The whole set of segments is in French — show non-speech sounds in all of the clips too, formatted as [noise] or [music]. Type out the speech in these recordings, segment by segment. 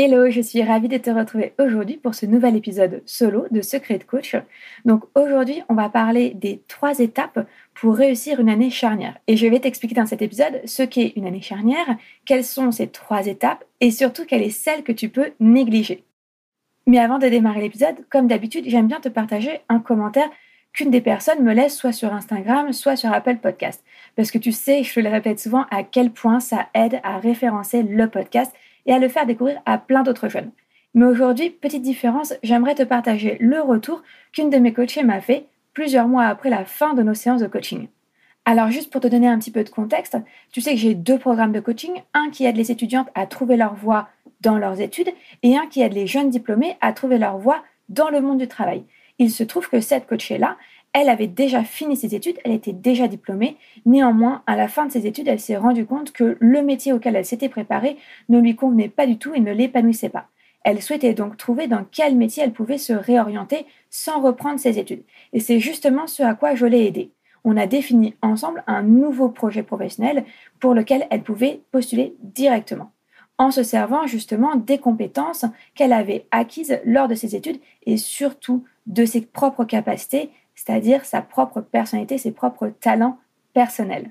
Hello, je suis ravie de te retrouver aujourd'hui pour ce nouvel épisode solo de Secret de Coach. Donc aujourd'hui, on va parler des trois étapes pour réussir une année charnière. Et je vais t'expliquer dans cet épisode ce qu'est une année charnière, quelles sont ces trois étapes et surtout quelle est celle que tu peux négliger. Mais avant de démarrer l'épisode, comme d'habitude, j'aime bien te partager un commentaire qu'une des personnes me laisse soit sur Instagram, soit sur Apple Podcast. Parce que tu sais, je te le répète souvent, à quel point ça aide à référencer le podcast et à le faire découvrir à plein d'autres jeunes. Mais aujourd'hui, petite différence, j'aimerais te partager le retour qu'une de mes coachées m'a fait plusieurs mois après la fin de nos séances de coaching. Alors juste pour te donner un petit peu de contexte, tu sais que j'ai deux programmes de coaching, un qui aide les étudiantes à trouver leur voie dans leurs études et un qui aide les jeunes diplômés à trouver leur voie dans le monde du travail. Il se trouve que cette coachée-là, elle avait déjà fini ses études, elle était déjà diplômée. Néanmoins, à la fin de ses études, elle s'est rendue compte que le métier auquel elle s'était préparée ne lui convenait pas du tout et ne l'épanouissait pas. Elle souhaitait donc trouver dans quel métier elle pouvait se réorienter sans reprendre ses études. Et c'est justement ce à quoi je l'ai aidée on a défini ensemble un nouveau projet professionnel pour lequel elle pouvait postuler directement, en se servant justement des compétences qu'elle avait acquises lors de ses études et surtout de ses propres capacités, c'est-à-dire sa propre personnalité, ses propres talents personnels.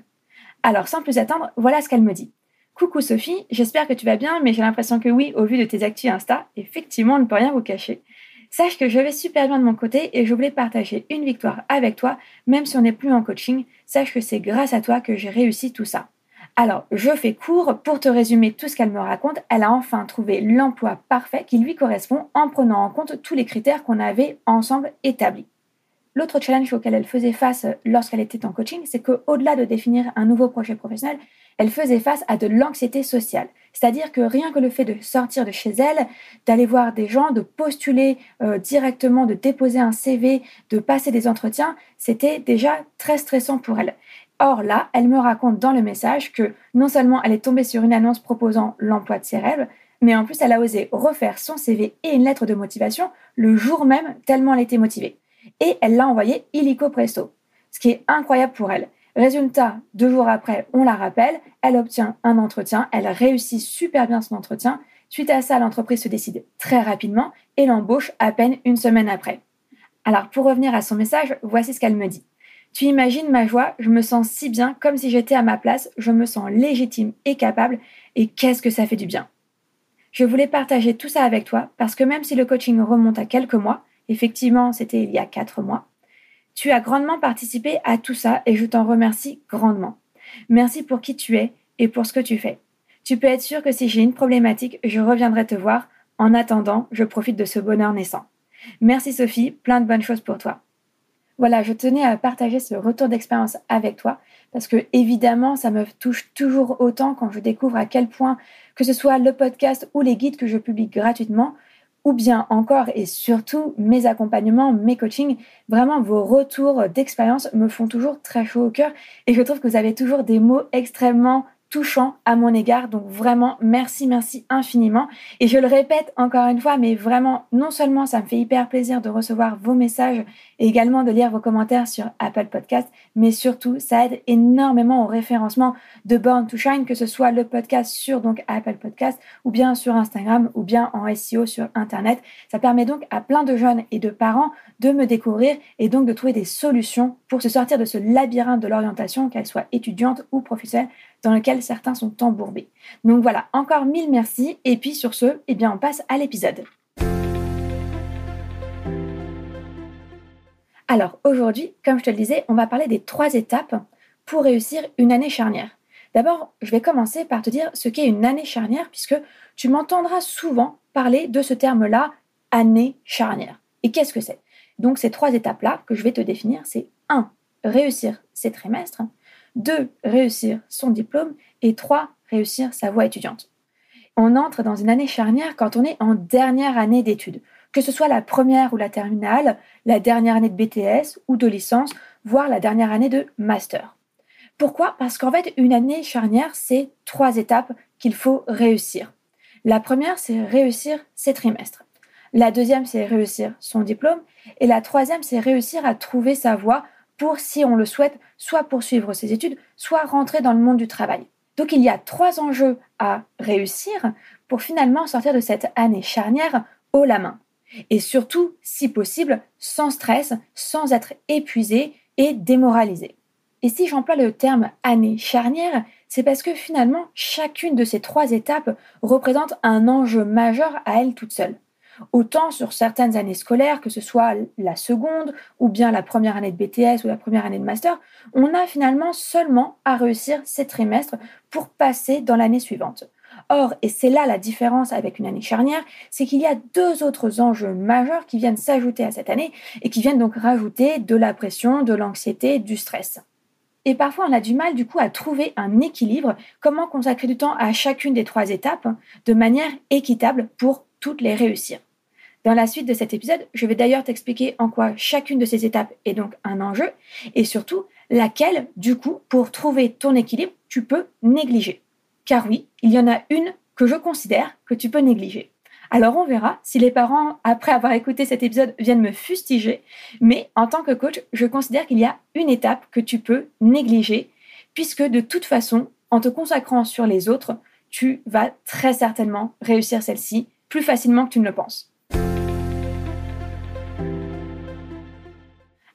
Alors sans plus attendre, voilà ce qu'elle me dit. Coucou Sophie, j'espère que tu vas bien, mais j'ai l'impression que oui, au vu de tes actus Insta, effectivement, on ne peut rien vous cacher. Sache que je vais super bien de mon côté et je voulais partager une victoire avec toi, même si on n'est plus en coaching. Sache que c'est grâce à toi que j'ai réussi tout ça. Alors, je fais court pour te résumer tout ce qu'elle me raconte. Elle a enfin trouvé l'emploi parfait qui lui correspond en prenant en compte tous les critères qu'on avait ensemble établis. L'autre challenge auquel elle faisait face lorsqu'elle était en coaching, c'est qu'au-delà de définir un nouveau projet professionnel, elle faisait face à de l'anxiété sociale. C'est-à-dire que rien que le fait de sortir de chez elle, d'aller voir des gens, de postuler euh, directement, de déposer un CV, de passer des entretiens, c'était déjà très stressant pour elle. Or là, elle me raconte dans le message que non seulement elle est tombée sur une annonce proposant l'emploi de ses rêves, mais en plus elle a osé refaire son CV et une lettre de motivation le jour même tellement elle était motivée. Et elle l'a envoyé illico presto, ce qui est incroyable pour elle. Résultat, deux jours après, on la rappelle, elle obtient un entretien, elle réussit super bien son entretien. Suite à ça, l'entreprise se décide très rapidement et l'embauche à peine une semaine après. Alors pour revenir à son message, voici ce qu'elle me dit. Tu imagines ma joie, je me sens si bien comme si j'étais à ma place, je me sens légitime et capable et qu'est-ce que ça fait du bien. Je voulais partager tout ça avec toi parce que même si le coaching remonte à quelques mois, effectivement c'était il y a quatre mois, tu as grandement participé à tout ça et je t'en remercie grandement. Merci pour qui tu es et pour ce que tu fais. Tu peux être sûr que si j'ai une problématique, je reviendrai te voir. En attendant, je profite de ce bonheur naissant. Merci Sophie, plein de bonnes choses pour toi. Voilà, je tenais à partager ce retour d'expérience avec toi parce que évidemment, ça me touche toujours autant quand je découvre à quel point, que ce soit le podcast ou les guides que je publie gratuitement, ou bien encore et surtout mes accompagnements, mes coachings, vraiment vos retours d'expérience me font toujours très chaud au cœur. Et je trouve que vous avez toujours des mots extrêmement touchant à mon égard. Donc vraiment, merci, merci infiniment. Et je le répète encore une fois, mais vraiment, non seulement ça me fait hyper plaisir de recevoir vos messages et également de lire vos commentaires sur Apple Podcast, mais surtout, ça aide énormément au référencement de Born to Shine, que ce soit le podcast sur donc Apple Podcast ou bien sur Instagram ou bien en SEO sur Internet. Ça permet donc à plein de jeunes et de parents de me découvrir et donc de trouver des solutions pour se sortir de ce labyrinthe de l'orientation, qu'elle soit étudiante ou professionnelle, dans lequel certains sont embourbés. Donc voilà, encore mille merci. Et puis sur ce, eh bien on passe à l'épisode. Alors aujourd'hui, comme je te le disais, on va parler des trois étapes pour réussir une année charnière. D'abord, je vais commencer par te dire ce qu'est une année charnière, puisque tu m'entendras souvent parler de ce terme-là, année charnière. Et qu'est-ce que c'est? Donc ces trois étapes-là que je vais te définir, c'est 1. Réussir ses trimestres. 2. Réussir son diplôme. Et 3. Réussir sa voie étudiante. On entre dans une année charnière quand on est en dernière année d'études, que ce soit la première ou la terminale, la dernière année de BTS ou de licence, voire la dernière année de master. Pourquoi? Parce qu'en fait, une année charnière, c'est trois étapes qu'il faut réussir. La première, c'est réussir ses trimestres. La deuxième, c'est réussir son diplôme. Et la troisième, c'est réussir à trouver sa voie pour, si on le souhaite, soit poursuivre ses études, soit rentrer dans le monde du travail. Donc il y a trois enjeux à réussir pour finalement sortir de cette année charnière haut la main. Et surtout, si possible, sans stress, sans être épuisé et démoralisé. Et si j'emploie le terme année charnière, c'est parce que finalement, chacune de ces trois étapes représente un enjeu majeur à elle toute seule. Autant sur certaines années scolaires, que ce soit la seconde ou bien la première année de BTS ou la première année de master, on a finalement seulement à réussir ces trimestres pour passer dans l'année suivante. Or, et c'est là la différence avec une année charnière, c'est qu'il y a deux autres enjeux majeurs qui viennent s'ajouter à cette année et qui viennent donc rajouter de la pression, de l'anxiété, du stress. Et parfois, on a du mal du coup à trouver un équilibre, comment consacrer du temps à chacune des trois étapes de manière équitable pour toutes les réussir. Dans la suite de cet épisode, je vais d'ailleurs t'expliquer en quoi chacune de ces étapes est donc un enjeu et surtout laquelle, du coup, pour trouver ton équilibre, tu peux négliger. Car oui, il y en a une que je considère que tu peux négliger. Alors on verra si les parents, après avoir écouté cet épisode, viennent me fustiger, mais en tant que coach, je considère qu'il y a une étape que tu peux négliger, puisque de toute façon, en te consacrant sur les autres, tu vas très certainement réussir celle-ci plus facilement que tu ne le penses.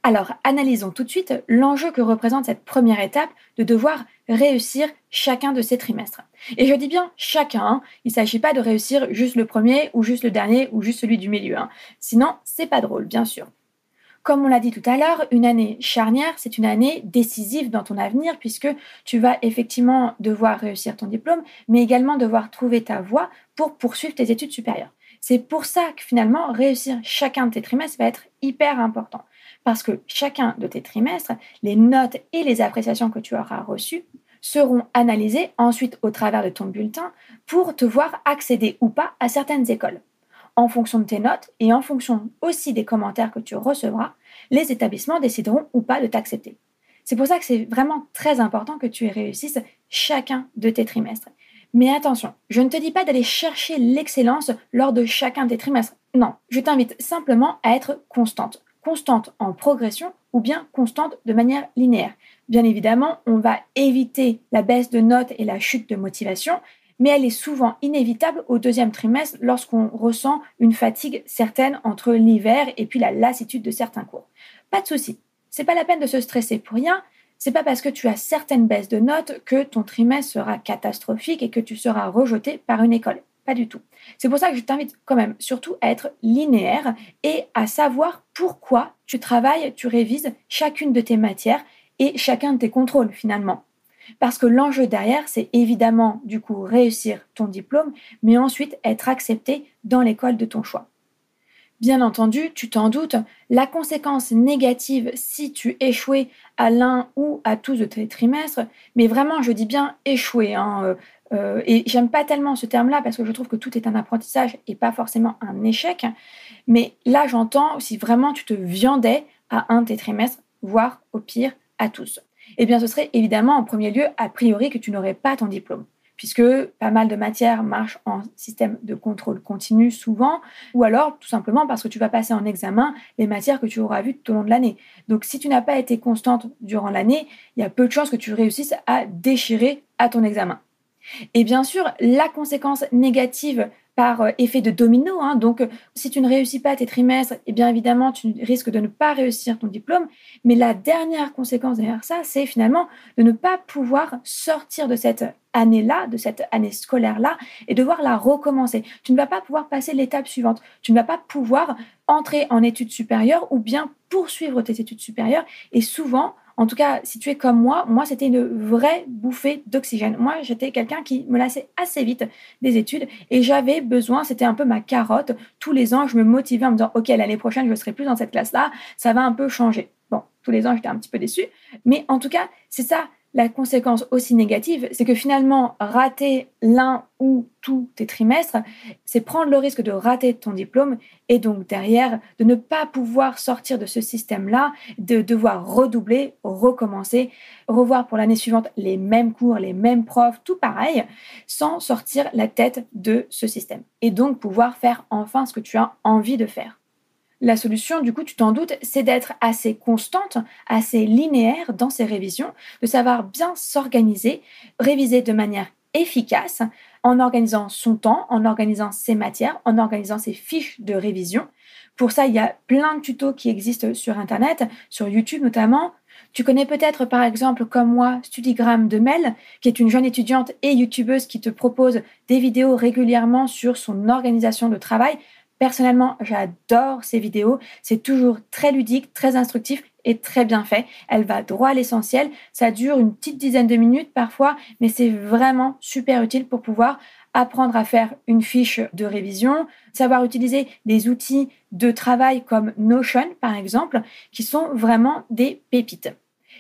Alors, analysons tout de suite l'enjeu que représente cette première étape de devoir réussir chacun de ces trimestres. Et je dis bien chacun, hein. il ne s'agit pas de réussir juste le premier ou juste le dernier ou juste celui du milieu. Hein. Sinon, c'est pas drôle, bien sûr. Comme on l'a dit tout à l'heure, une année charnière, c'est une année décisive dans ton avenir puisque tu vas effectivement devoir réussir ton diplôme, mais également devoir trouver ta voie pour poursuivre tes études supérieures. C'est pour ça que finalement, réussir chacun de tes trimestres va être hyper important parce que chacun de tes trimestres, les notes et les appréciations que tu auras reçues seront analysées ensuite au travers de ton bulletin pour te voir accéder ou pas à certaines écoles. En fonction de tes notes et en fonction aussi des commentaires que tu recevras, les établissements décideront ou pas de t'accepter. C'est pour ça que c'est vraiment très important que tu réussisses chacun de tes trimestres. Mais attention, je ne te dis pas d'aller chercher l'excellence lors de chacun des trimestres. Non, je t'invite simplement à être constante constante en progression ou bien constante de manière linéaire. Bien évidemment, on va éviter la baisse de notes et la chute de motivation, mais elle est souvent inévitable au deuxième trimestre lorsqu'on ressent une fatigue certaine entre l'hiver et puis la lassitude de certains cours. Pas de souci, c'est pas la peine de se stresser pour rien. C'est pas parce que tu as certaines baisses de notes que ton trimestre sera catastrophique et que tu seras rejeté par une école. Pas du tout. C'est pour ça que je t'invite quand même surtout à être linéaire et à savoir pourquoi tu travailles, tu révises chacune de tes matières et chacun de tes contrôles finalement. Parce que l'enjeu derrière, c'est évidemment du coup réussir ton diplôme, mais ensuite être accepté dans l'école de ton choix. Bien entendu, tu t'en doutes, la conséquence négative si tu échouais à l'un ou à tous de tes trimestres, mais vraiment, je dis bien échouer, hein, euh, et j'aime pas tellement ce terme-là parce que je trouve que tout est un apprentissage et pas forcément un échec. Mais là, j'entends si vraiment tu te viandais à un de tes trimestres, voire au pire à tous. Eh bien, ce serait évidemment en premier lieu, a priori, que tu n'aurais pas ton diplôme puisque pas mal de matières marchent en système de contrôle continu souvent, ou alors tout simplement parce que tu vas passer en examen les matières que tu auras vues tout au long de l'année. Donc si tu n'as pas été constante durant l'année, il y a peu de chances que tu réussisses à déchirer à ton examen. Et bien sûr, la conséquence négative par euh, effet de domino. Hein. Donc, euh, si tu ne réussis pas tes trimestres, eh bien évidemment, tu risques de ne pas réussir ton diplôme. Mais la dernière conséquence derrière ça, c'est finalement de ne pas pouvoir sortir de cette année-là, de cette année scolaire-là, et devoir la recommencer. Tu ne vas pas pouvoir passer l'étape suivante. Tu ne vas pas pouvoir entrer en études supérieures ou bien poursuivre tes études supérieures. Et souvent, en tout cas, si tu es comme moi, moi, c'était une vraie bouffée d'oxygène. Moi, j'étais quelqu'un qui me lassait assez vite des études et j'avais besoin, c'était un peu ma carotte. Tous les ans, je me motivais en me disant, OK, l'année prochaine, je ne serai plus dans cette classe-là, ça va un peu changer. Bon, tous les ans, j'étais un petit peu déçue. Mais en tout cas, c'est ça la conséquence aussi négative, c'est que finalement, rater l'un ou tous tes trimestres, c'est prendre le risque de rater ton diplôme et donc derrière, de ne pas pouvoir sortir de ce système-là, de devoir redoubler, recommencer, revoir pour l'année suivante les mêmes cours, les mêmes profs, tout pareil, sans sortir la tête de ce système. Et donc pouvoir faire enfin ce que tu as envie de faire. La solution, du coup, tu t'en doutes, c'est d'être assez constante, assez linéaire dans ses révisions, de savoir bien s'organiser, réviser de manière efficace, en organisant son temps, en organisant ses matières, en organisant ses fiches de révision. Pour ça, il y a plein de tutos qui existent sur Internet, sur YouTube notamment. Tu connais peut-être par exemple comme moi Studigram de Mel, qui est une jeune étudiante et youtubeuse qui te propose des vidéos régulièrement sur son organisation de travail Personnellement, j'adore ces vidéos. C'est toujours très ludique, très instructif et très bien fait. Elle va droit à l'essentiel. Ça dure une petite dizaine de minutes parfois, mais c'est vraiment super utile pour pouvoir apprendre à faire une fiche de révision, savoir utiliser des outils de travail comme Notion, par exemple, qui sont vraiment des pépites.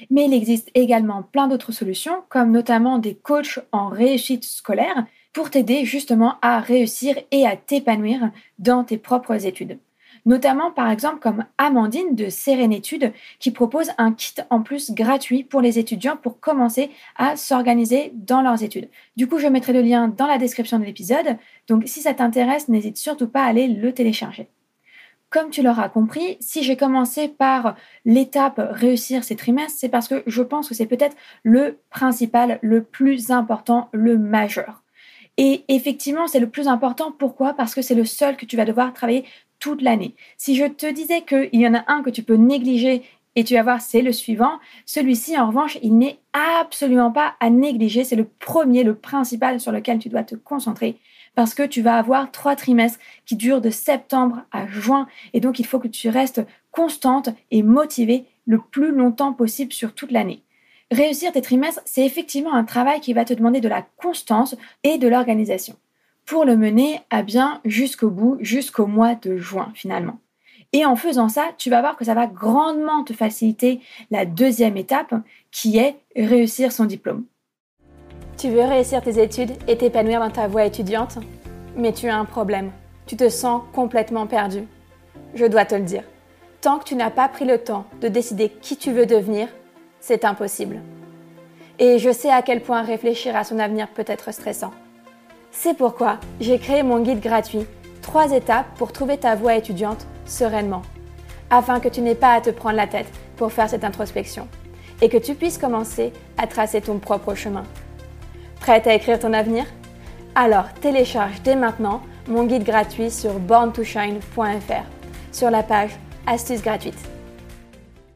Mais il existe également plein d'autres solutions, comme notamment des coachs en réussite scolaire pour t'aider justement à réussir et à t'épanouir dans tes propres études. Notamment par exemple comme Amandine de Sérénétude qui propose un kit en plus gratuit pour les étudiants pour commencer à s'organiser dans leurs études. Du coup, je mettrai le lien dans la description de l'épisode, donc si ça t'intéresse, n'hésite surtout pas à aller le télécharger. Comme tu l'auras compris, si j'ai commencé par l'étape réussir ces trimestres, c'est parce que je pense que c'est peut-être le principal, le plus important, le majeur. Et effectivement, c'est le plus important. Pourquoi? Parce que c'est le seul que tu vas devoir travailler toute l'année. Si je te disais qu'il y en a un que tu peux négliger et tu vas voir, c'est le suivant, celui-ci, en revanche, il n'est absolument pas à négliger. C'est le premier, le principal sur lequel tu dois te concentrer parce que tu vas avoir trois trimestres qui durent de septembre à juin et donc il faut que tu restes constante et motivée le plus longtemps possible sur toute l'année. Réussir tes trimestres, c'est effectivement un travail qui va te demander de la constance et de l'organisation pour le mener à bien jusqu'au bout, jusqu'au mois de juin finalement. Et en faisant ça, tu vas voir que ça va grandement te faciliter la deuxième étape qui est réussir son diplôme. Tu veux réussir tes études et t'épanouir dans ta voie étudiante, mais tu as un problème. Tu te sens complètement perdu. Je dois te le dire. Tant que tu n'as pas pris le temps de décider qui tu veux devenir, c'est impossible. Et je sais à quel point réfléchir à son avenir peut être stressant. C'est pourquoi j'ai créé mon guide gratuit, trois étapes pour trouver ta voie étudiante sereinement, afin que tu n'aies pas à te prendre la tête pour faire cette introspection et que tu puisses commencer à tracer ton propre chemin. Prête à écrire ton avenir? Alors télécharge dès maintenant mon guide gratuit sur borntoshine.fr sur la page Astuces gratuites.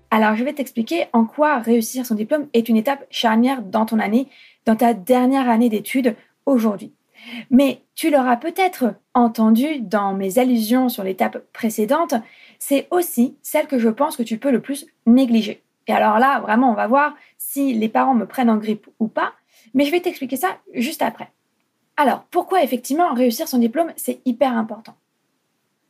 Alors, je vais t'expliquer en quoi réussir son diplôme est une étape charnière dans ton année, dans ta dernière année d'études aujourd'hui. Mais tu l'auras peut-être entendu dans mes allusions sur l'étape précédente, c'est aussi celle que je pense que tu peux le plus négliger. Et alors là, vraiment, on va voir si les parents me prennent en grippe ou pas, mais je vais t'expliquer ça juste après. Alors, pourquoi effectivement réussir son diplôme, c'est hyper important?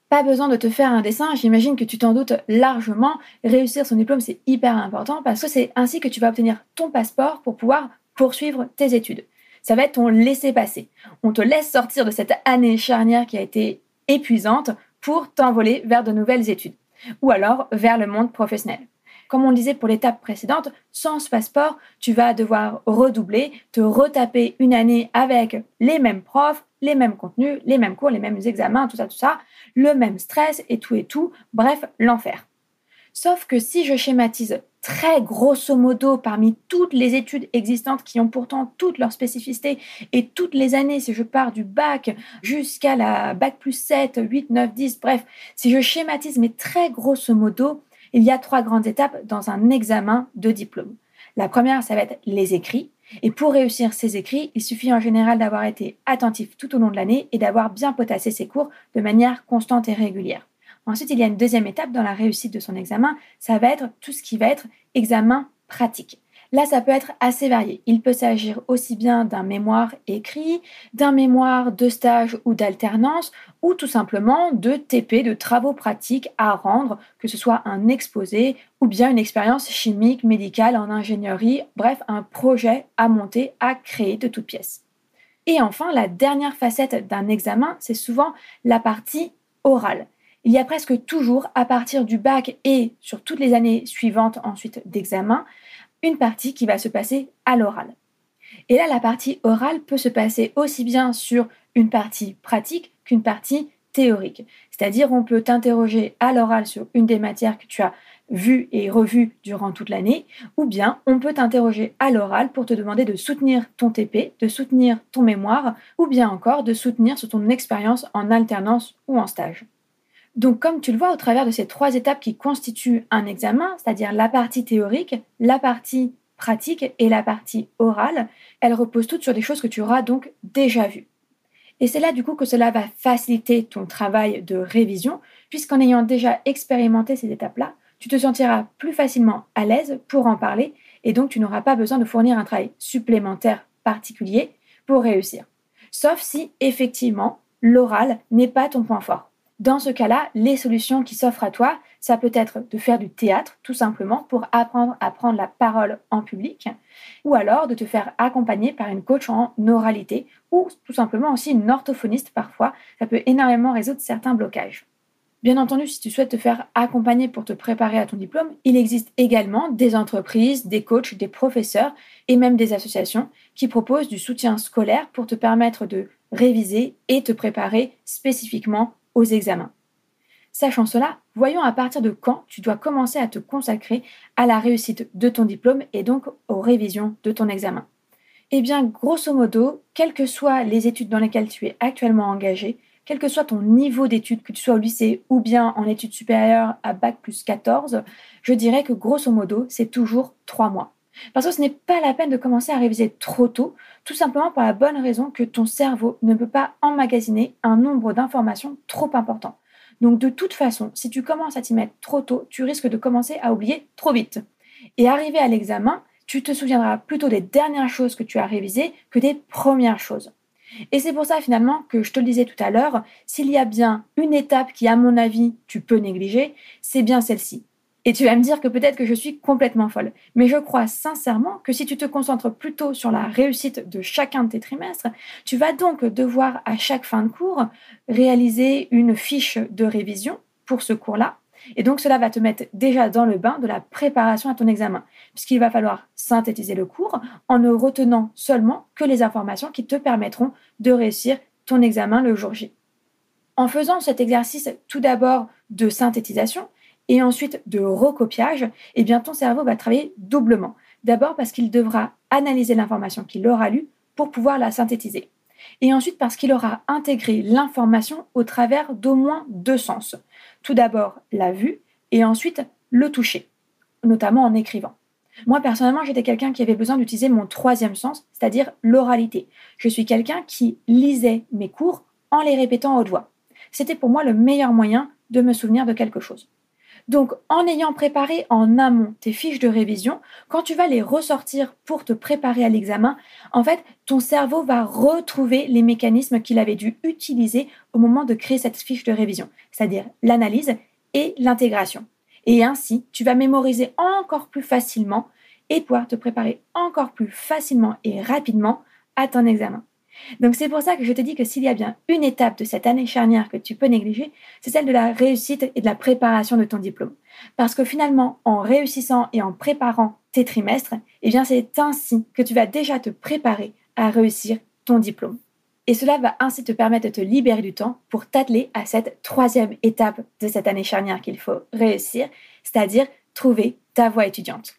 Pas besoin de te faire un dessin, j'imagine que tu t'en doutes largement. Réussir son diplôme, c'est hyper important parce que c'est ainsi que tu vas obtenir ton passeport pour pouvoir poursuivre tes études. Ça va être ton laisser-passer. On te laisse sortir de cette année charnière qui a été épuisante pour t'envoler vers de nouvelles études ou alors vers le monde professionnel. Comme on disait pour l'étape précédente, sans ce passeport, tu vas devoir redoubler, te retaper une année avec les mêmes profs, les mêmes contenus, les mêmes cours, les mêmes examens, tout ça, tout ça, le même stress et tout et tout, bref, l'enfer. Sauf que si je schématise très grosso modo parmi toutes les études existantes qui ont pourtant toutes leurs spécificités et toutes les années, si je pars du bac jusqu'à la bac plus 7, 8, 9, 10, bref, si je schématise mais très grosso modo, il y a trois grandes étapes dans un examen de diplôme. La première, ça va être les écrits. Et pour réussir ces écrits, il suffit en général d'avoir été attentif tout au long de l'année et d'avoir bien potassé ses cours de manière constante et régulière. Ensuite, il y a une deuxième étape dans la réussite de son examen, ça va être tout ce qui va être examen pratique. Là, ça peut être assez varié. Il peut s'agir aussi bien d'un mémoire écrit, d'un mémoire de stage ou d'alternance, ou tout simplement de TP, de travaux pratiques à rendre, que ce soit un exposé ou bien une expérience chimique, médicale, en ingénierie, bref, un projet à monter, à créer de toutes pièces. Et enfin, la dernière facette d'un examen, c'est souvent la partie orale. Il y a presque toujours, à partir du bac et sur toutes les années suivantes ensuite d'examen, une partie qui va se passer à l'oral. Et là, la partie orale peut se passer aussi bien sur une partie pratique qu'une partie théorique. C'est-à-dire, on peut t'interroger à l'oral sur une des matières que tu as vues et revues durant toute l'année, ou bien on peut t'interroger à l'oral pour te demander de soutenir ton TP, de soutenir ton mémoire, ou bien encore de soutenir sur ton expérience en alternance ou en stage. Donc, comme tu le vois au travers de ces trois étapes qui constituent un examen, c'est-à-dire la partie théorique, la partie pratique et la partie orale, elles reposent toutes sur des choses que tu auras donc déjà vues. Et c'est là du coup que cela va faciliter ton travail de révision, puisqu'en ayant déjà expérimenté ces étapes-là, tu te sentiras plus facilement à l'aise pour en parler, et donc tu n'auras pas besoin de fournir un travail supplémentaire particulier pour réussir. Sauf si effectivement l'oral n'est pas ton point fort. Dans ce cas-là, les solutions qui s'offrent à toi, ça peut être de faire du théâtre, tout simplement, pour apprendre à prendre la parole en public, ou alors de te faire accompagner par une coach en oralité, ou tout simplement aussi une orthophoniste parfois. Ça peut énormément résoudre certains blocages. Bien entendu, si tu souhaites te faire accompagner pour te préparer à ton diplôme, il existe également des entreprises, des coachs, des professeurs et même des associations qui proposent du soutien scolaire pour te permettre de réviser et te préparer spécifiquement examens. Sachant cela, voyons à partir de quand tu dois commencer à te consacrer à la réussite de ton diplôme et donc aux révisions de ton examen. Eh bien, grosso modo, quelles que soient les études dans lesquelles tu es actuellement engagé, quel que soit ton niveau d'études, que tu sois au lycée ou bien en études supérieures à Bac plus 14, je dirais que grosso modo, c'est toujours trois mois. Parce que ce n'est pas la peine de commencer à réviser trop tôt, tout simplement pour la bonne raison que ton cerveau ne peut pas emmagasiner un nombre d'informations trop important. Donc de toute façon, si tu commences à t'y mettre trop tôt, tu risques de commencer à oublier trop vite. Et arrivé à l'examen, tu te souviendras plutôt des dernières choses que tu as révisées que des premières choses. Et c'est pour ça finalement que je te le disais tout à l'heure, s'il y a bien une étape qui, à mon avis, tu peux négliger, c'est bien celle-ci. Et tu vas me dire que peut-être que je suis complètement folle. Mais je crois sincèrement que si tu te concentres plutôt sur la réussite de chacun de tes trimestres, tu vas donc devoir à chaque fin de cours réaliser une fiche de révision pour ce cours-là. Et donc cela va te mettre déjà dans le bain de la préparation à ton examen, puisqu'il va falloir synthétiser le cours en ne retenant seulement que les informations qui te permettront de réussir ton examen le jour J. En faisant cet exercice tout d'abord de synthétisation, et ensuite de recopiage, eh bien ton cerveau va travailler doublement. D'abord parce qu'il devra analyser l'information qu'il aura lue pour pouvoir la synthétiser. Et ensuite parce qu'il aura intégré l'information au travers d'au moins deux sens. Tout d'abord la vue et ensuite le toucher, notamment en écrivant. Moi, personnellement, j'étais quelqu'un qui avait besoin d'utiliser mon troisième sens, c'est-à-dire l'oralité. Je suis quelqu'un qui lisait mes cours en les répétant au doigt. C'était pour moi le meilleur moyen de me souvenir de quelque chose. Donc, en ayant préparé en amont tes fiches de révision, quand tu vas les ressortir pour te préparer à l'examen, en fait, ton cerveau va retrouver les mécanismes qu'il avait dû utiliser au moment de créer cette fiche de révision, c'est-à-dire l'analyse et l'intégration. Et ainsi, tu vas mémoriser encore plus facilement et pouvoir te préparer encore plus facilement et rapidement à ton examen. Donc c'est pour ça que je te dis que s'il y a bien une étape de cette année charnière que tu peux négliger, c'est celle de la réussite et de la préparation de ton diplôme. Parce que finalement, en réussissant et en préparant tes trimestres, eh bien c'est ainsi que tu vas déjà te préparer à réussir ton diplôme. Et cela va ainsi te permettre de te libérer du temps pour t'atteler à cette troisième étape de cette année charnière qu'il faut réussir, c'est-à-dire trouver ta voie étudiante.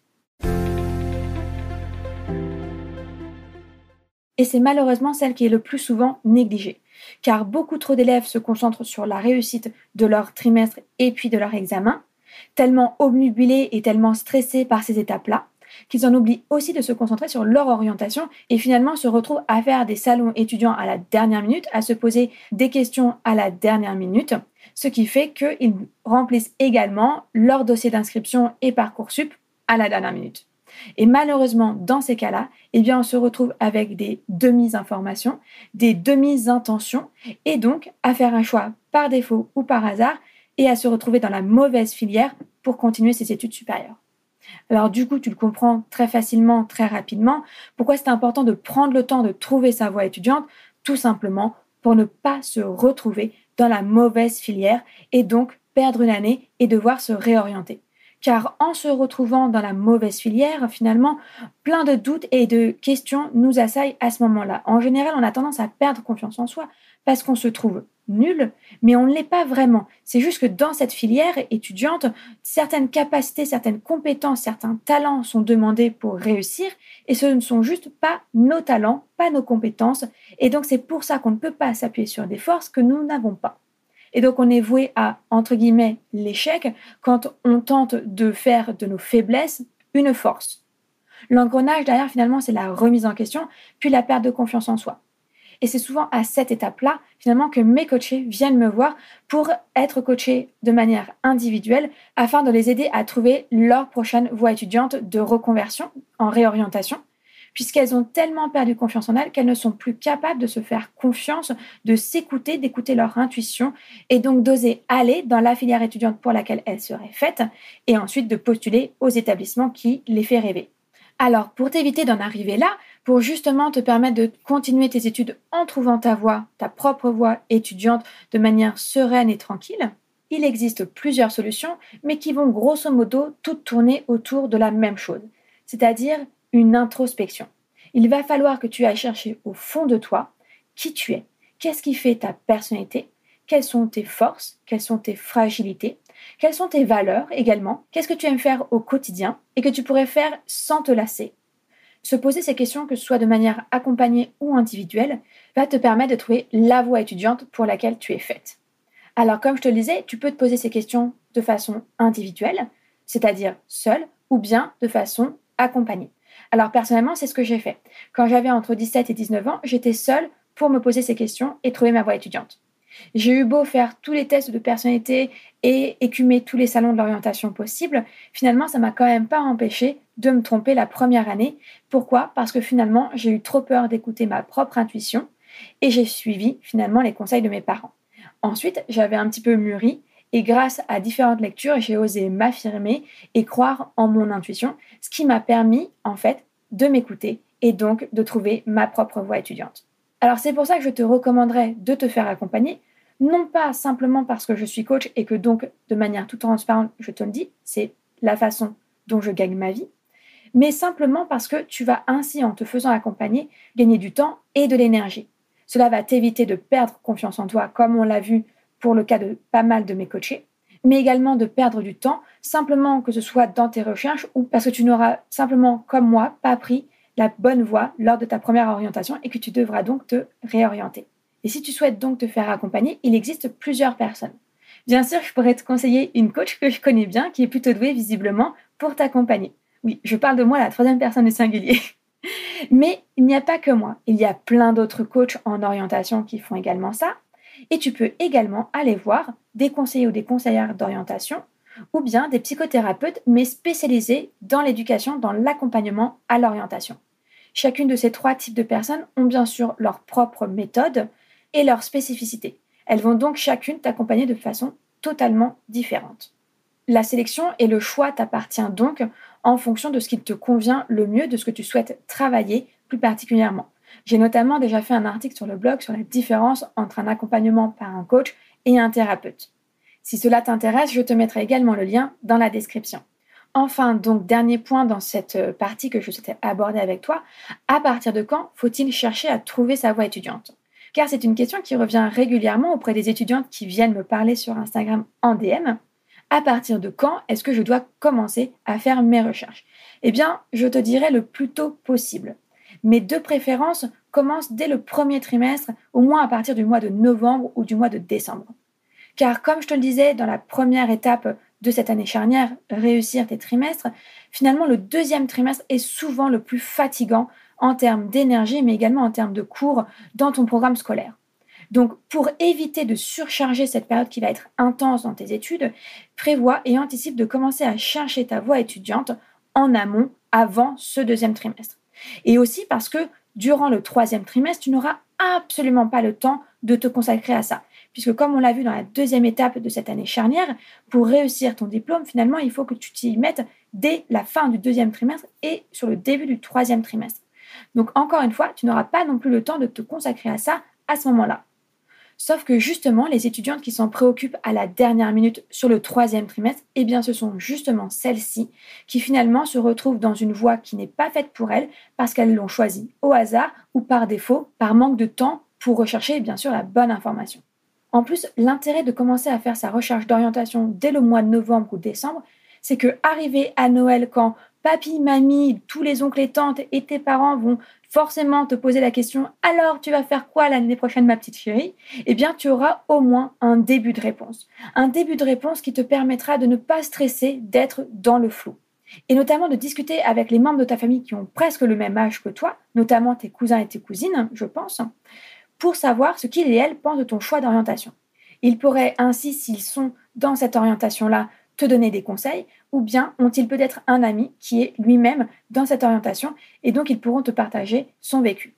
Et c'est malheureusement celle qui est le plus souvent négligée, car beaucoup trop d'élèves se concentrent sur la réussite de leur trimestre et puis de leur examen, tellement obnubilés et tellement stressés par ces étapes-là, qu'ils en oublient aussi de se concentrer sur leur orientation et finalement se retrouvent à faire des salons étudiants à la dernière minute, à se poser des questions à la dernière minute, ce qui fait qu'ils remplissent également leur dossier d'inscription et Parcoursup à la dernière minute. Et malheureusement, dans ces cas-là, eh on se retrouve avec des demi-informations, des demi-intentions, et donc à faire un choix par défaut ou par hasard, et à se retrouver dans la mauvaise filière pour continuer ses études supérieures. Alors du coup, tu le comprends très facilement, très rapidement, pourquoi c'est important de prendre le temps de trouver sa voie étudiante, tout simplement pour ne pas se retrouver dans la mauvaise filière et donc perdre une année et devoir se réorienter. Car en se retrouvant dans la mauvaise filière, finalement, plein de doutes et de questions nous assaillent à ce moment-là. En général, on a tendance à perdre confiance en soi parce qu'on se trouve nul, mais on ne l'est pas vraiment. C'est juste que dans cette filière étudiante, certaines capacités, certaines compétences, certains talents sont demandés pour réussir, et ce ne sont juste pas nos talents, pas nos compétences, et donc c'est pour ça qu'on ne peut pas s'appuyer sur des forces que nous n'avons pas. Et donc on est voué à, entre guillemets, l'échec quand on tente de faire de nos faiblesses une force. L'engrenage derrière, finalement, c'est la remise en question, puis la perte de confiance en soi. Et c'est souvent à cette étape-là, finalement, que mes coachés viennent me voir pour être coachés de manière individuelle afin de les aider à trouver leur prochaine voie étudiante de reconversion en réorientation puisqu'elles ont tellement perdu confiance en elles qu'elles ne sont plus capables de se faire confiance, de s'écouter, d'écouter leur intuition et donc d'oser aller dans la filière étudiante pour laquelle elles seraient faites et ensuite de postuler aux établissements qui les fait rêver. Alors, pour t'éviter d'en arriver là, pour justement te permettre de continuer tes études en trouvant ta voie, ta propre voie étudiante de manière sereine et tranquille, il existe plusieurs solutions, mais qui vont grosso modo toutes tourner autour de la même chose, c'est-à-dire une introspection. Il va falloir que tu ailles chercher au fond de toi qui tu es, qu'est-ce qui fait ta personnalité, quelles sont tes forces, quelles sont tes fragilités, quelles sont tes valeurs également? Qu'est-ce que tu aimes faire au quotidien et que tu pourrais faire sans te lasser? Se poser ces questions, que ce soit de manière accompagnée ou individuelle, va te permettre de trouver la voie étudiante pour laquelle tu es faite. Alors, comme je te le disais, tu peux te poser ces questions de façon individuelle, c'est-à-dire seule, ou bien de façon accompagnée. Alors, personnellement, c'est ce que j'ai fait. Quand j'avais entre 17 et 19 ans, j'étais seule pour me poser ces questions et trouver ma voie étudiante. J'ai eu beau faire tous les tests de personnalité et écumer tous les salons de l'orientation possibles, finalement, ça m'a quand même pas empêché de me tromper la première année. Pourquoi? Parce que finalement, j'ai eu trop peur d'écouter ma propre intuition et j'ai suivi finalement les conseils de mes parents. Ensuite, j'avais un petit peu mûri et grâce à différentes lectures, j'ai osé m'affirmer et croire en mon intuition, ce qui m'a permis en fait de m'écouter et donc de trouver ma propre voie étudiante. Alors c'est pour ça que je te recommanderais de te faire accompagner, non pas simplement parce que je suis coach et que donc de manière toute transparente, je te le dis, c'est la façon dont je gagne ma vie, mais simplement parce que tu vas ainsi, en te faisant accompagner, gagner du temps et de l'énergie. Cela va t'éviter de perdre confiance en toi, comme on l'a vu pour le cas de pas mal de mes coachés, mais également de perdre du temps, simplement que ce soit dans tes recherches ou parce que tu n'auras simplement, comme moi, pas pris la bonne voie lors de ta première orientation et que tu devras donc te réorienter. Et si tu souhaites donc te faire accompagner, il existe plusieurs personnes. Bien sûr, je pourrais te conseiller une coach que je connais bien, qui est plutôt douée visiblement pour t'accompagner. Oui, je parle de moi, la troisième personne du singulier. [laughs] Mais il n'y a pas que moi. Il y a plein d'autres coachs en orientation qui font également ça. Et tu peux également aller voir des conseillers ou des conseillères d'orientation ou bien des psychothérapeutes, mais spécialisés dans l'éducation, dans l'accompagnement à l'orientation. Chacune de ces trois types de personnes ont bien sûr leur propre méthode et leur spécificité. Elles vont donc chacune t'accompagner de façon totalement différente. La sélection et le choix t'appartient donc en fonction de ce qui te convient le mieux, de ce que tu souhaites travailler plus particulièrement. J'ai notamment déjà fait un article sur le blog sur la différence entre un accompagnement par un coach et un thérapeute. Si cela t'intéresse, je te mettrai également le lien dans la description. Enfin, donc, dernier point dans cette euh, partie que je souhaitais aborder avec toi, à partir de quand faut-il chercher à trouver sa voie étudiante? Car c'est une question qui revient régulièrement auprès des étudiantes qui viennent me parler sur Instagram en DM. À partir de quand est-ce que je dois commencer à faire mes recherches? Eh bien, je te dirais le plus tôt possible. Mais de préférence, commence dès le premier trimestre, au moins à partir du mois de novembre ou du mois de décembre. Car comme je te le disais dans la première étape de cette année charnière, réussir tes trimestres, finalement le deuxième trimestre est souvent le plus fatigant en termes d'énergie, mais également en termes de cours dans ton programme scolaire. Donc, pour éviter de surcharger cette période qui va être intense dans tes études, prévois et anticipe de commencer à chercher ta voie étudiante en amont avant ce deuxième trimestre. Et aussi parce que durant le troisième trimestre, tu n'auras absolument pas le temps de te consacrer à ça puisque comme on l'a vu dans la deuxième étape de cette année charnière, pour réussir ton diplôme, finalement, il faut que tu t'y mettes dès la fin du deuxième trimestre et sur le début du troisième trimestre. Donc encore une fois, tu n'auras pas non plus le temps de te consacrer à ça à ce moment-là. Sauf que justement, les étudiantes qui s'en préoccupent à la dernière minute sur le troisième trimestre, eh bien ce sont justement celles-ci qui finalement se retrouvent dans une voie qui n'est pas faite pour elles parce qu'elles l'ont choisie au hasard ou par défaut, par manque de temps pour rechercher bien sûr la bonne information. En plus, l'intérêt de commencer à faire sa recherche d'orientation dès le mois de novembre ou décembre, c'est que arriver à Noël quand papy, mamie, tous les oncles et tantes et tes parents vont forcément te poser la question alors tu vas faire quoi l'année prochaine ma petite chérie? Eh bien tu auras au moins un début de réponse. Un début de réponse qui te permettra de ne pas stresser, d'être dans le flou. Et notamment de discuter avec les membres de ta famille qui ont presque le même âge que toi, notamment tes cousins et tes cousines, je pense, pour savoir ce qu'ils et elles pensent de ton choix d'orientation. Ils pourraient ainsi, s'ils sont dans cette orientation-là, te donner des conseils, ou bien ont-ils peut-être un ami qui est lui-même dans cette orientation, et donc ils pourront te partager son vécu.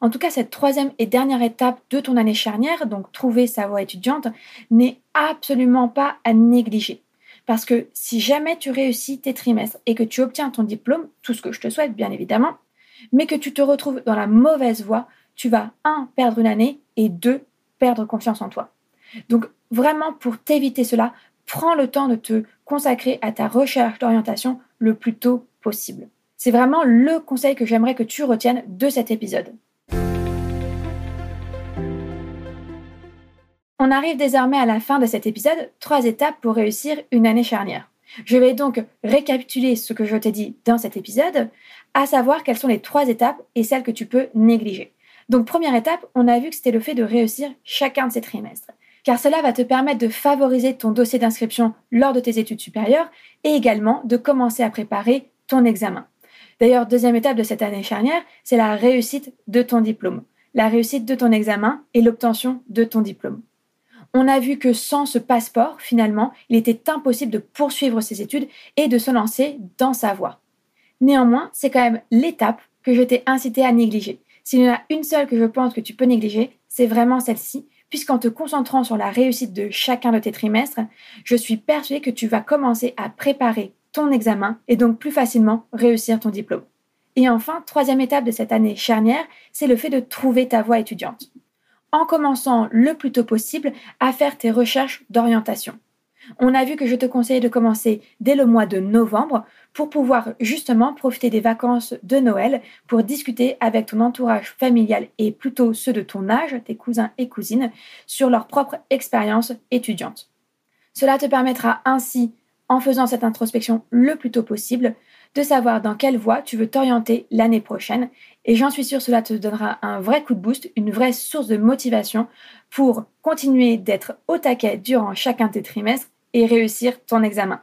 En tout cas, cette troisième et dernière étape de ton année charnière, donc trouver sa voie étudiante, n'est absolument pas à négliger. Parce que si jamais tu réussis tes trimestres et que tu obtiens ton diplôme, tout ce que je te souhaite bien évidemment, mais que tu te retrouves dans la mauvaise voie, tu vas, un, perdre une année et deux, perdre confiance en toi. Donc vraiment, pour t'éviter cela, prends le temps de te consacrer à ta recherche d'orientation le plus tôt possible. C'est vraiment le conseil que j'aimerais que tu retiennes de cet épisode. On arrive désormais à la fin de cet épisode, trois étapes pour réussir une année charnière. Je vais donc récapituler ce que je t'ai dit dans cet épisode, à savoir quelles sont les trois étapes et celles que tu peux négliger. Donc première étape, on a vu que c'était le fait de réussir chacun de ces trimestres, car cela va te permettre de favoriser ton dossier d'inscription lors de tes études supérieures et également de commencer à préparer ton examen. D'ailleurs, deuxième étape de cette année charnière, c'est la réussite de ton diplôme, la réussite de ton examen et l'obtention de ton diplôme. On a vu que sans ce passeport, finalement, il était impossible de poursuivre ses études et de se lancer dans sa voie. Néanmoins, c'est quand même l'étape que je t'ai incité à négliger. S'il y en a une seule que je pense que tu peux négliger, c'est vraiment celle-ci, puisqu'en te concentrant sur la réussite de chacun de tes trimestres, je suis persuadée que tu vas commencer à préparer ton examen et donc plus facilement réussir ton diplôme. Et enfin, troisième étape de cette année charnière, c'est le fait de trouver ta voie étudiante. En commençant le plus tôt possible à faire tes recherches d'orientation. On a vu que je te conseillais de commencer dès le mois de novembre pour pouvoir justement profiter des vacances de Noël pour discuter avec ton entourage familial et plutôt ceux de ton âge, tes cousins et cousines, sur leur propre expérience étudiante. Cela te permettra ainsi, en faisant cette introspection le plus tôt possible, de savoir dans quelle voie tu veux t'orienter l'année prochaine. Et j'en suis sûre, cela te donnera un vrai coup de boost, une vraie source de motivation pour continuer d'être au taquet durant chacun de tes trimestres et réussir ton examen.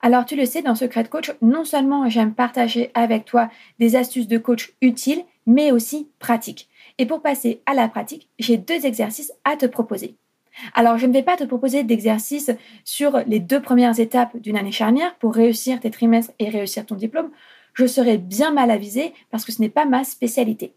Alors tu le sais, dans Secret Coach, non seulement j'aime partager avec toi des astuces de coach utiles, mais aussi pratiques. Et pour passer à la pratique, j'ai deux exercices à te proposer. Alors je ne vais pas te proposer d'exercices sur les deux premières étapes d'une année charnière pour réussir tes trimestres et réussir ton diplôme. Je serai bien mal avisée parce que ce n'est pas ma spécialité.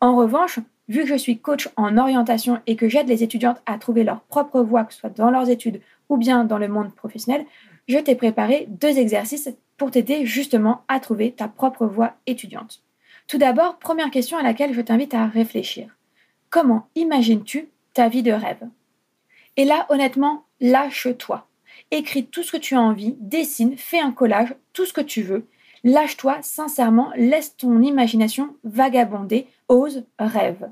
En revanche, vu que je suis coach en orientation et que j'aide les étudiantes à trouver leur propre voie, que ce soit dans leurs études ou bien dans le monde professionnel, je t'ai préparé deux exercices pour t'aider justement à trouver ta propre voie étudiante. Tout d'abord, première question à laquelle je t'invite à réfléchir. Comment imagines-tu ta vie de rêve? Et là, honnêtement, lâche-toi. Écris tout ce que tu as envie, dessine, fais un collage, tout ce que tu veux. Lâche-toi, sincèrement, laisse ton imagination vagabonder, ose, rêve.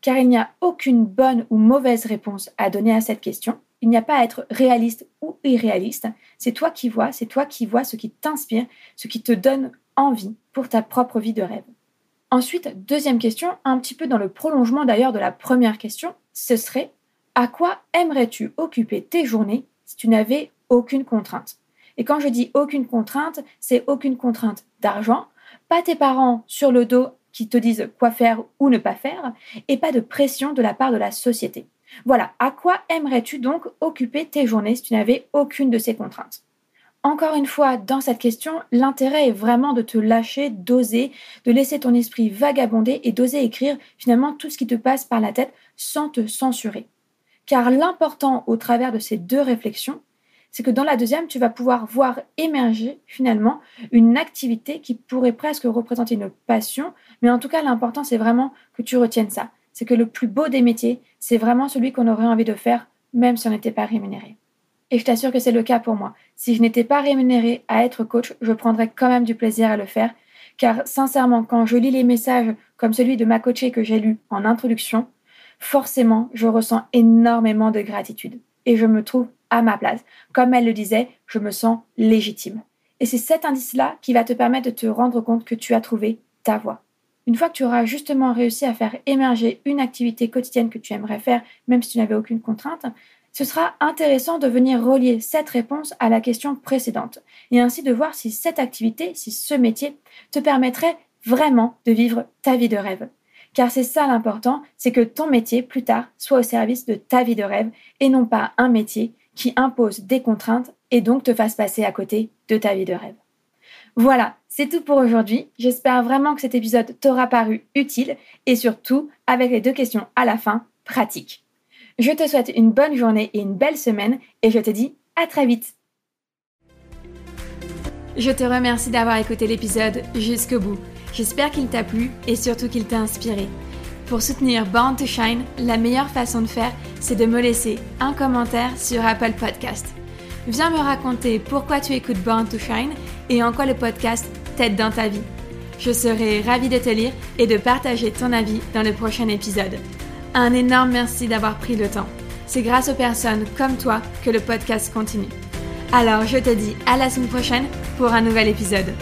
Car il n'y a aucune bonne ou mauvaise réponse à donner à cette question. Il n'y a pas à être réaliste ou irréaliste. C'est toi qui vois, c'est toi qui vois ce qui t'inspire, ce qui te donne envie pour ta propre vie de rêve. Ensuite, deuxième question, un petit peu dans le prolongement d'ailleurs de la première question, ce serait à quoi aimerais-tu occuper tes journées si tu n'avais aucune contrainte? Et quand je dis aucune contrainte, c'est aucune contrainte d'argent, pas tes parents sur le dos qui te disent quoi faire ou ne pas faire, et pas de pression de la part de la société. Voilà, à quoi aimerais-tu donc occuper tes journées si tu n'avais aucune de ces contraintes? Encore une fois, dans cette question, l'intérêt est vraiment de te lâcher, d'oser, de laisser ton esprit vagabonder et d'oser écrire finalement tout ce qui te passe par la tête sans te censurer. Car l'important au travers de ces deux réflexions, c'est que dans la deuxième, tu vas pouvoir voir émerger finalement une activité qui pourrait presque représenter une passion, mais en tout cas l'important c'est vraiment que tu retiennes ça. C'est que le plus beau des métiers, c'est vraiment celui qu'on aurait envie de faire même si on n'était pas rémunéré. Et je t'assure que c'est le cas pour moi. Si je n'étais pas rémunérée à être coach, je prendrais quand même du plaisir à le faire. Car sincèrement, quand je lis les messages comme celui de ma coachée que j'ai lu en introduction, forcément, je ressens énormément de gratitude. Et je me trouve à ma place. Comme elle le disait, je me sens légitime. Et c'est cet indice-là qui va te permettre de te rendre compte que tu as trouvé ta voie. Une fois que tu auras justement réussi à faire émerger une activité quotidienne que tu aimerais faire, même si tu n'avais aucune contrainte, ce sera intéressant de venir relier cette réponse à la question précédente et ainsi de voir si cette activité, si ce métier te permettrait vraiment de vivre ta vie de rêve. Car c'est ça l'important, c'est que ton métier plus tard soit au service de ta vie de rêve et non pas un métier qui impose des contraintes et donc te fasse passer à côté de ta vie de rêve. Voilà, c'est tout pour aujourd'hui. J'espère vraiment que cet épisode t'aura paru utile et surtout, avec les deux questions à la fin, pratique. Je te souhaite une bonne journée et une belle semaine et je te dis à très vite. Je te remercie d'avoir écouté l'épisode jusqu'au bout. J'espère qu'il t'a plu et surtout qu'il t'a inspiré. Pour soutenir Born to Shine, la meilleure façon de faire, c'est de me laisser un commentaire sur Apple Podcast. Viens me raconter pourquoi tu écoutes Born to Shine et en quoi le podcast t'aide dans ta vie. Je serai ravie de te lire et de partager ton avis dans le prochain épisode. Un énorme merci d'avoir pris le temps. C'est grâce aux personnes comme toi que le podcast continue. Alors je te dis à la semaine prochaine pour un nouvel épisode.